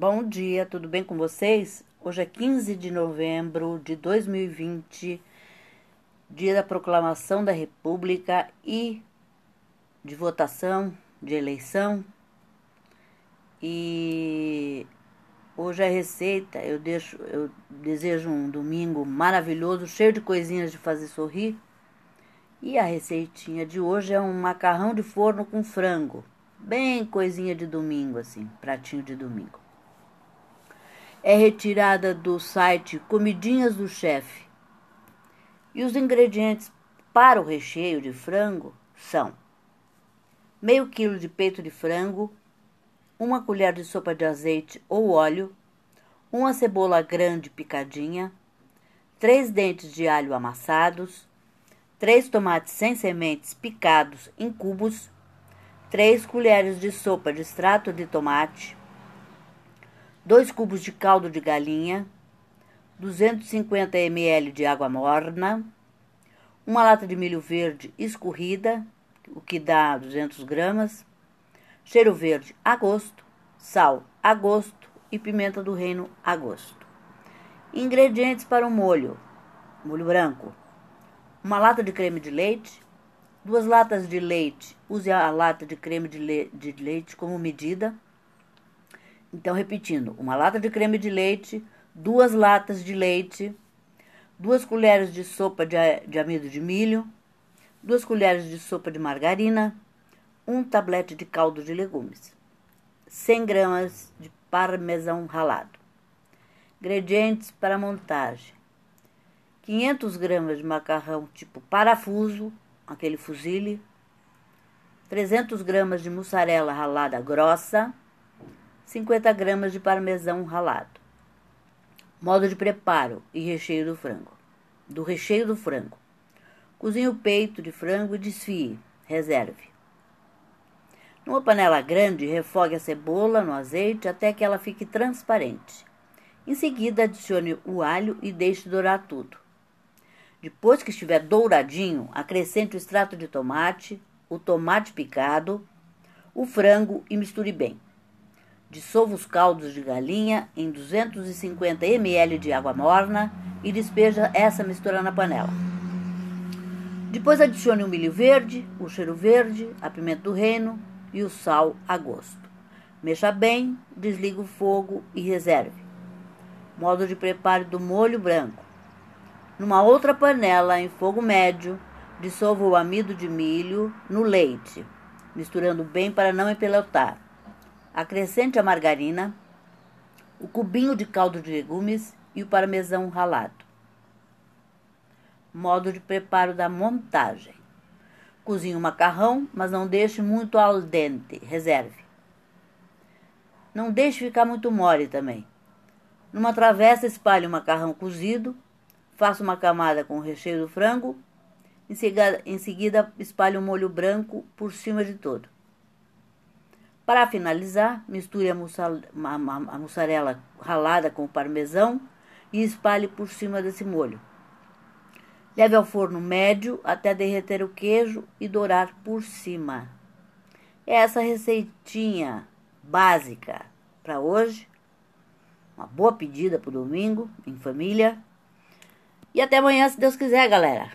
Bom dia, tudo bem com vocês? Hoje é 15 de novembro de 2020, dia da proclamação da República e de votação, de eleição. E hoje a receita, eu deixo, eu desejo um domingo maravilhoso, cheio de coisinhas de fazer sorrir. E a receitinha de hoje é um macarrão de forno com frango. Bem coisinha de domingo, assim, pratinho de domingo. É retirada do site Comidinhas do Chefe. E os ingredientes para o recheio de frango são meio quilo de peito de frango, uma colher de sopa de azeite ou óleo, uma cebola grande picadinha, três dentes de alho amassados, 3 tomates sem sementes picados em cubos, 3 colheres de sopa de extrato de tomate, 2 cubos de caldo de galinha, 250 ml de água morna, uma lata de milho verde escorrida, o que dá 200 gramas, cheiro verde a gosto, sal a gosto e pimenta do reino a gosto. Ingredientes para o molho: molho branco, uma lata de creme de leite, duas latas de leite, use a lata de creme de, le de leite como medida. Então, repetindo, uma lata de creme de leite, duas latas de leite, duas colheres de sopa de, de amido de milho, duas colheres de sopa de margarina, um tablete de caldo de legumes, 100 gramas de parmesão ralado. Ingredientes para montagem: 500 gramas de macarrão tipo parafuso, aquele fuzile, 300 gramas de mussarela ralada grossa, 50 gramas de parmesão ralado. Modo de preparo e recheio do frango. Do recheio do frango. Cozinhe o peito de frango e desfie. Reserve. Numa panela grande, refogue a cebola no azeite até que ela fique transparente. Em seguida, adicione o alho e deixe dourar tudo. Depois que estiver douradinho, acrescente o extrato de tomate, o tomate picado, o frango e misture bem. Dissolva os caldos de galinha em 250 ml de água morna e despeja essa mistura na panela. Depois adicione o milho verde, o cheiro verde, a pimenta do reino e o sal a gosto. Mexa bem, desligue o fogo e reserve. Modo de preparo do molho branco. Numa outra panela, em fogo médio, dissolva o amido de milho no leite, misturando bem para não empelotar. Acrescente a margarina, o cubinho de caldo de legumes e o parmesão ralado. Modo de preparo da montagem. Cozinhe o macarrão, mas não deixe muito al dente. Reserve. Não deixe ficar muito mole também. Numa travessa, espalhe o macarrão cozido Faça uma camada com o recheio do frango. Em seguida, em seguida espalhe o molho branco por cima de todo. Para finalizar, misture a, a mussarela ralada com o parmesão e espalhe por cima desse molho. Leve ao forno médio até derreter o queijo e dourar por cima. É essa receitinha básica para hoje. Uma boa pedida para o domingo em família. E até amanhã, se Deus quiser, galera.